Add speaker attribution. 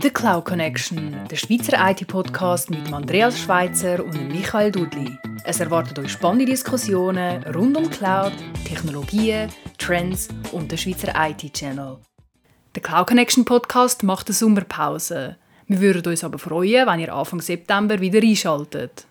Speaker 1: The Cloud Connection, der Schweizer IT-Podcast mit Andreas Schweitzer und Michael Dudli. Es erwartet euch spannende Diskussionen rund um Cloud, Technologien, Trends und den Schweizer IT-Channel. Der Cloud Connection Podcast macht eine Sommerpause. Wir würden uns aber freuen, wenn ihr Anfang September wieder einschaltet.